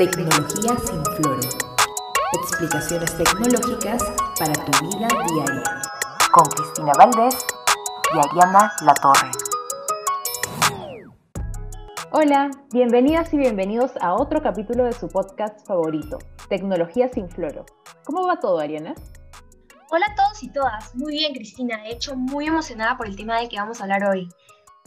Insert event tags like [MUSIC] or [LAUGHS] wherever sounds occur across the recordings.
Tecnología sin floro. Explicaciones tecnológicas para tu vida diaria. Con Cristina Valdés y Ariana Latorre. Hola, bienvenidas y bienvenidos a otro capítulo de su podcast favorito, Tecnología sin floro. ¿Cómo va todo, Ariana? Hola a todos y todas. Muy bien, Cristina. De hecho, muy emocionada por el tema del que vamos a hablar hoy.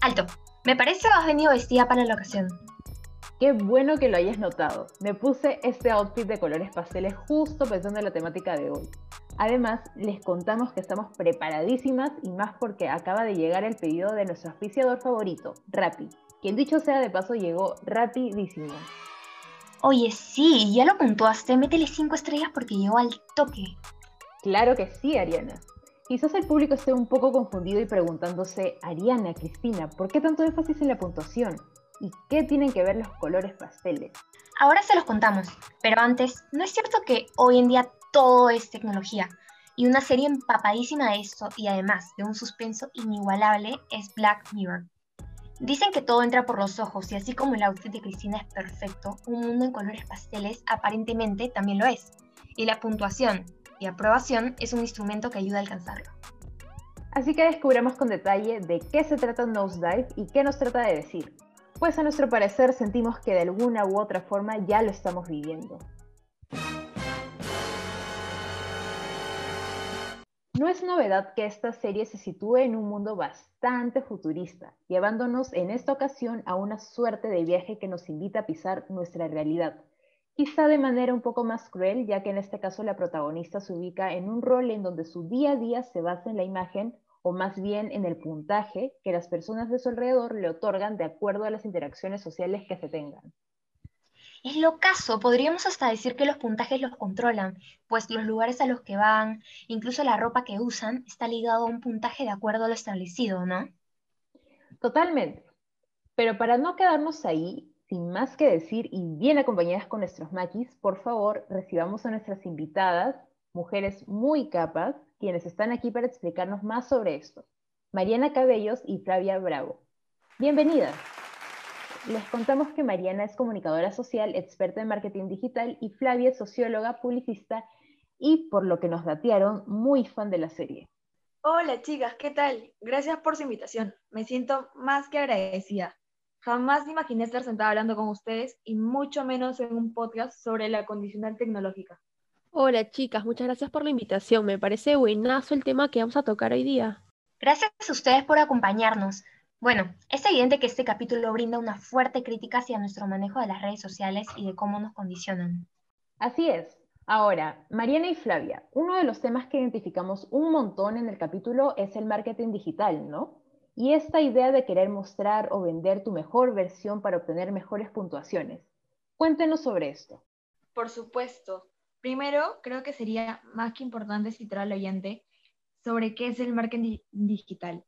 Alto, me parece que has venido vestida para la ocasión. Qué bueno que lo hayas notado. Me puse este outfit de colores pasteles justo pensando en la temática de hoy. Además, les contamos que estamos preparadísimas y más porque acaba de llegar el pedido de nuestro auspiciador favorito, Rappi, quien dicho sea de paso llegó rapidísimo. Oye, sí, ya lo puntuaste, métele 5 estrellas porque llegó al toque. Claro que sí, Ariana. Quizás el público esté un poco confundido y preguntándose, Ariana, Cristina, ¿por qué tanto énfasis en la puntuación? ¿Y qué tienen que ver los colores pasteles? Ahora se los contamos, pero antes, ¿no es cierto que hoy en día todo es tecnología? Y una serie empapadísima de esto y además de un suspenso inigualable es Black Mirror. Dicen que todo entra por los ojos y así como el outfit de Cristina es perfecto, un mundo en colores pasteles aparentemente también lo es. Y la puntuación y aprobación es un instrumento que ayuda a alcanzarlo. Así que descubramos con detalle de qué se trata Nosedive y qué nos trata de decir. Pues a nuestro parecer sentimos que de alguna u otra forma ya lo estamos viviendo. No es novedad que esta serie se sitúe en un mundo bastante futurista, llevándonos en esta ocasión a una suerte de viaje que nos invita a pisar nuestra realidad, quizá de manera un poco más cruel, ya que en este caso la protagonista se ubica en un rol en donde su día a día se basa en la imagen o más bien en el puntaje que las personas de su alrededor le otorgan de acuerdo a las interacciones sociales que se tengan. Es lo caso, podríamos hasta decir que los puntajes los controlan, pues los lugares a los que van, incluso la ropa que usan, está ligado a un puntaje de acuerdo a lo establecido, ¿no? Totalmente. Pero para no quedarnos ahí, sin más que decir y bien acompañadas con nuestros maquis, por favor, recibamos a nuestras invitadas, mujeres muy capas, quienes están aquí para explicarnos más sobre esto. Mariana Cabellos y Flavia Bravo. Bienvenidas. Les contamos que Mariana es comunicadora social, experta en marketing digital y Flavia es socióloga, publicista y, por lo que nos datearon, muy fan de la serie. Hola chicas, ¿qué tal? Gracias por su invitación. Me siento más que agradecida. Jamás imaginé estar sentada hablando con ustedes y mucho menos en un podcast sobre la condicional tecnológica. Hola chicas, muchas gracias por la invitación. Me parece buenazo el tema que vamos a tocar hoy día. Gracias a ustedes por acompañarnos. Bueno, es evidente que este capítulo brinda una fuerte crítica hacia nuestro manejo de las redes sociales y de cómo nos condicionan. Así es. Ahora, Mariana y Flavia, uno de los temas que identificamos un montón en el capítulo es el marketing digital, ¿no? Y esta idea de querer mostrar o vender tu mejor versión para obtener mejores puntuaciones. Cuéntenos sobre esto. Por supuesto. Primero, creo que sería más que importante citar al oyente sobre qué es el marketing digital.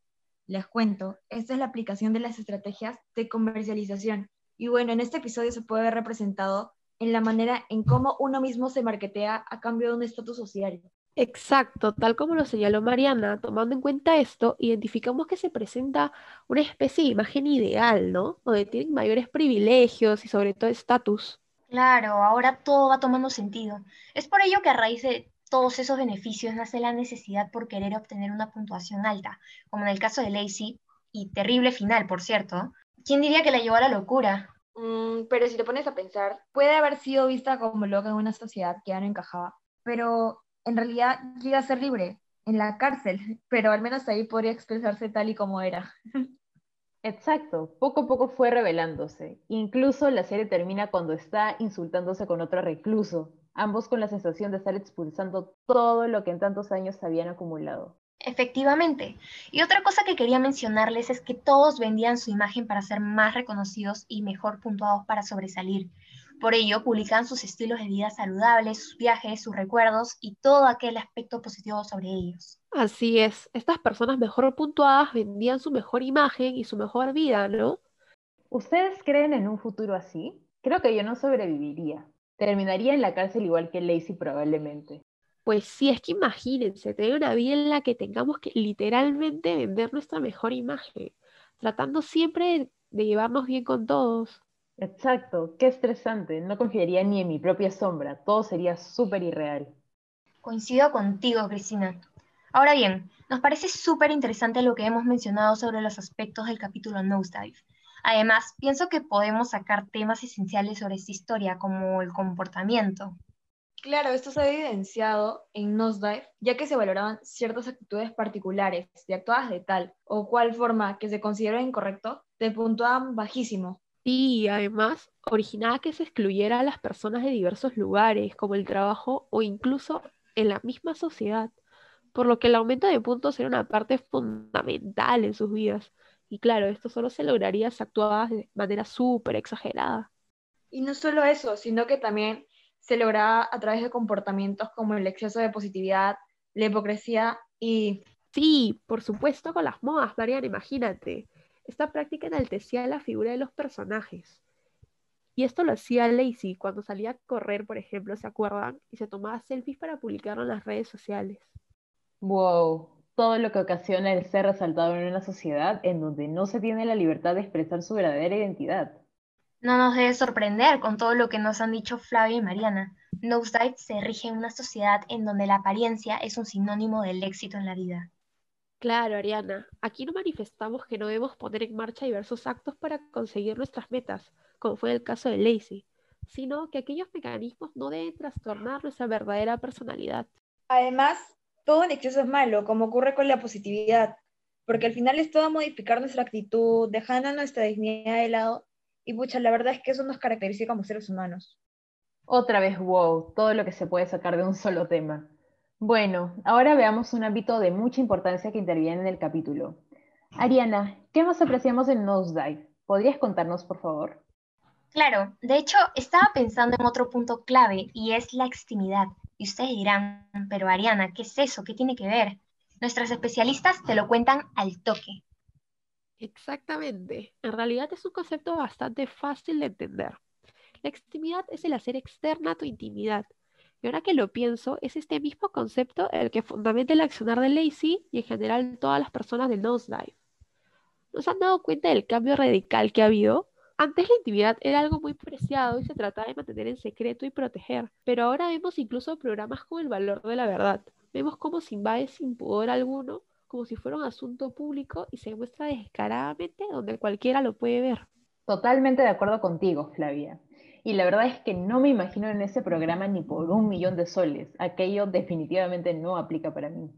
Les cuento, esta es la aplicación de las estrategias de comercialización. Y bueno, en este episodio se puede ver representado en la manera en cómo uno mismo se marketea a cambio de un estatus social. Exacto, tal como lo señaló Mariana, tomando en cuenta esto, identificamos que se presenta una especie de imagen ideal, ¿no? Donde tienen mayores privilegios y sobre todo estatus. Claro, ahora todo va tomando sentido. Es por ello que a raíz de todos esos beneficios nace la necesidad por querer obtener una puntuación alta, como en el caso de Lacey, y terrible final, por cierto. ¿Quién diría que la llevó a la locura? Mm, pero si te pones a pensar, puede haber sido vista como loca en una sociedad que ya no encajaba, pero en realidad llega a ser libre en la cárcel, [LAUGHS] pero al menos ahí podría expresarse tal y como era. [LAUGHS] Exacto, poco a poco fue revelándose. Incluso la serie termina cuando está insultándose con otro recluso, ambos con la sensación de estar expulsando todo lo que en tantos años habían acumulado. Efectivamente. Y otra cosa que quería mencionarles es que todos vendían su imagen para ser más reconocidos y mejor puntuados para sobresalir. Por ello, publicaban sus estilos de vida saludables, sus viajes, sus recuerdos y todo aquel aspecto positivo sobre ellos. Así es, estas personas mejor puntuadas vendían su mejor imagen y su mejor vida, ¿no? ¿Ustedes creen en un futuro así? Creo que yo no sobreviviría. Terminaría en la cárcel igual que Lacey probablemente. Pues sí, es que imagínense, tener una vida en la que tengamos que literalmente vender nuestra mejor imagen, tratando siempre de llevarnos bien con todos. Exacto, qué estresante. No confiaría ni en mi propia sombra. Todo sería súper irreal. Coincido contigo, Cristina. Ahora bien, nos parece súper interesante lo que hemos mencionado sobre los aspectos del capítulo Nosedive. Además, pienso que podemos sacar temas esenciales sobre esta historia, como el comportamiento. Claro, esto se ha evidenciado en Nosedive, ya que se valoraban ciertas actitudes particulares y actuadas de tal o cual forma que se consideró incorrecto, te puntuaban bajísimo. Y además originaba que se excluyera a las personas de diversos lugares, como el trabajo o incluso en la misma sociedad, por lo que el aumento de puntos era una parte fundamental en sus vidas. Y claro, esto solo se lograría si actuabas de manera súper exagerada. Y no solo eso, sino que también se lograba a través de comportamientos como el exceso de positividad, la hipocresía y... Sí, por supuesto con las modas, Mariana, imagínate. Esta práctica enaltecía la figura de los personajes. Y esto lo hacía Lacey cuando salía a correr, por ejemplo, ¿se acuerdan? Y se tomaba selfies para publicarlo en las redes sociales. Wow, todo lo que ocasiona el ser resaltado en una sociedad en donde no se tiene la libertad de expresar su verdadera identidad. No nos debe sorprender con todo lo que nos han dicho Flavia y Mariana. Nosedive se rige en una sociedad en donde la apariencia es un sinónimo del éxito en la vida. Claro, Ariana, aquí no manifestamos que no debemos poner en marcha diversos actos para conseguir nuestras metas, como fue el caso de Lacey, sino que aquellos mecanismos no deben trastornar nuestra verdadera personalidad. Además, todo en exceso es malo, como ocurre con la positividad, porque al final es todo modificar nuestra actitud, dejando nuestra dignidad de lado y pucha, la verdad es que eso nos caracteriza como seres humanos. Otra vez, wow, todo lo que se puede sacar de un solo tema. Bueno, ahora veamos un ámbito de mucha importancia que interviene en el capítulo. Ariana, ¿qué más apreciamos en Nosedive? ¿Podrías contarnos, por favor? Claro, de hecho, estaba pensando en otro punto clave y es la extimidad. Y ustedes dirán, pero Ariana, ¿qué es eso? ¿Qué tiene que ver? Nuestras especialistas te lo cuentan al toque. Exactamente. En realidad es un concepto bastante fácil de entender. La extimidad es el hacer externa a tu intimidad. Y ahora que lo pienso, es este mismo concepto el que fundamenta el accionar de Lacey y en general todas las personas del Nosedive. ¿Nos han dado cuenta del cambio radical que ha habido? Antes la intimidad era algo muy preciado y se trataba de mantener en secreto y proteger, pero ahora vemos incluso programas con el valor de la verdad. Vemos cómo se invade sin pudor alguno como si fuera un asunto público y se muestra descaradamente donde cualquiera lo puede ver. Totalmente de acuerdo contigo, Flavia. Y la verdad es que no me imagino en ese programa ni por un millón de soles. Aquello definitivamente no aplica para mí.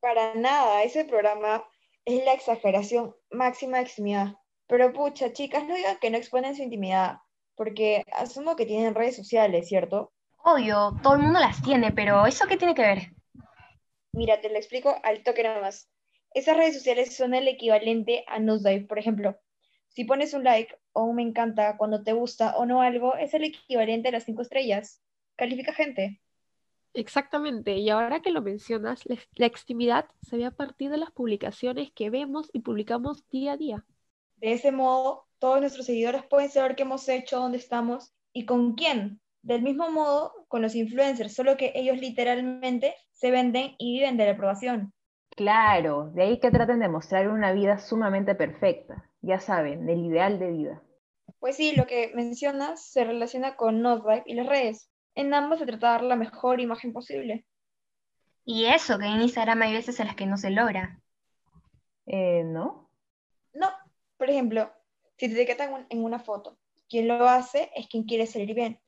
Para nada, ese programa es la exageración máxima de extimidad. Pero pucha, chicas, no digan que no exponen su intimidad, porque asumo que tienen redes sociales, ¿cierto? Obvio, todo el mundo las tiene, pero ¿eso qué tiene que ver? Mira, te lo explico al toque nada más. Esas redes sociales son el equivalente a Nosedive, por ejemplo. Si pones un like o un me encanta cuando te gusta o no algo, es el equivalente a las cinco estrellas. Califica gente. Exactamente, y ahora que lo mencionas, la, la extimidad se ve a partir de las publicaciones que vemos y publicamos día a día. De ese modo, todos nuestros seguidores pueden saber qué hemos hecho, dónde estamos y con quién. Del mismo modo, con los influencers, solo que ellos literalmente se venden y viven de la aprobación. Claro, de ahí que traten de mostrar una vida sumamente perfecta. Ya saben, el ideal de vida. Pues sí, lo que mencionas se relaciona con Notvibe y las redes. En ambos se trata de dar la mejor imagen posible. Y eso, que en Instagram hay veces en las que no se logra. Eh, ¿no? No, por ejemplo, si te etiquetan en una foto, quien lo hace es quien quiere salir bien.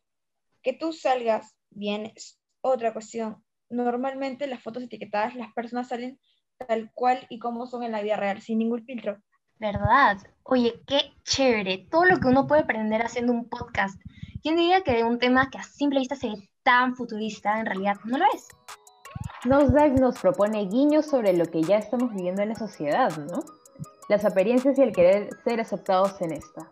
Que tú salgas bien es otra cuestión. Normalmente las fotos etiquetadas, las personas salen tal cual y como son en la vida real, sin ningún filtro. ¿Verdad? Oye, qué chévere. Todo lo que uno puede aprender haciendo un podcast. ¿Quién diría que de un tema que a simple vista se ve tan futurista, en realidad no lo es? Nos propone guiños sobre lo que ya estamos viviendo en la sociedad, ¿no? Las apariencias y el querer ser aceptados en esta.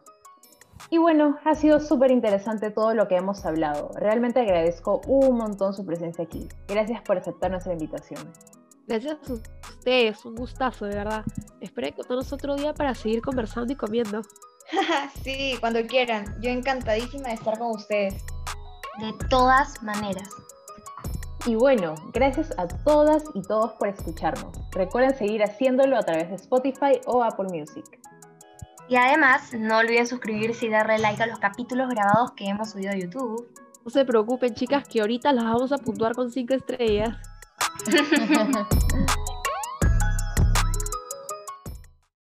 Y bueno, ha sido súper interesante todo lo que hemos hablado. Realmente agradezco un montón su presencia aquí. Gracias por aceptar nuestra invitación. Gracias a ustedes, un gustazo, de verdad. Espero encontrarnos otro día para seguir conversando y comiendo. [LAUGHS] sí, cuando quieran. Yo encantadísima de estar con ustedes. De todas maneras. Y bueno, gracias a todas y todos por escucharnos. Recuerden seguir haciéndolo a través de Spotify o Apple Music. Y además, no olviden suscribirse y darle like a los capítulos grabados que hemos subido a YouTube. No se preocupen, chicas, que ahorita las vamos a puntuar con cinco estrellas. Ha ha ha ha.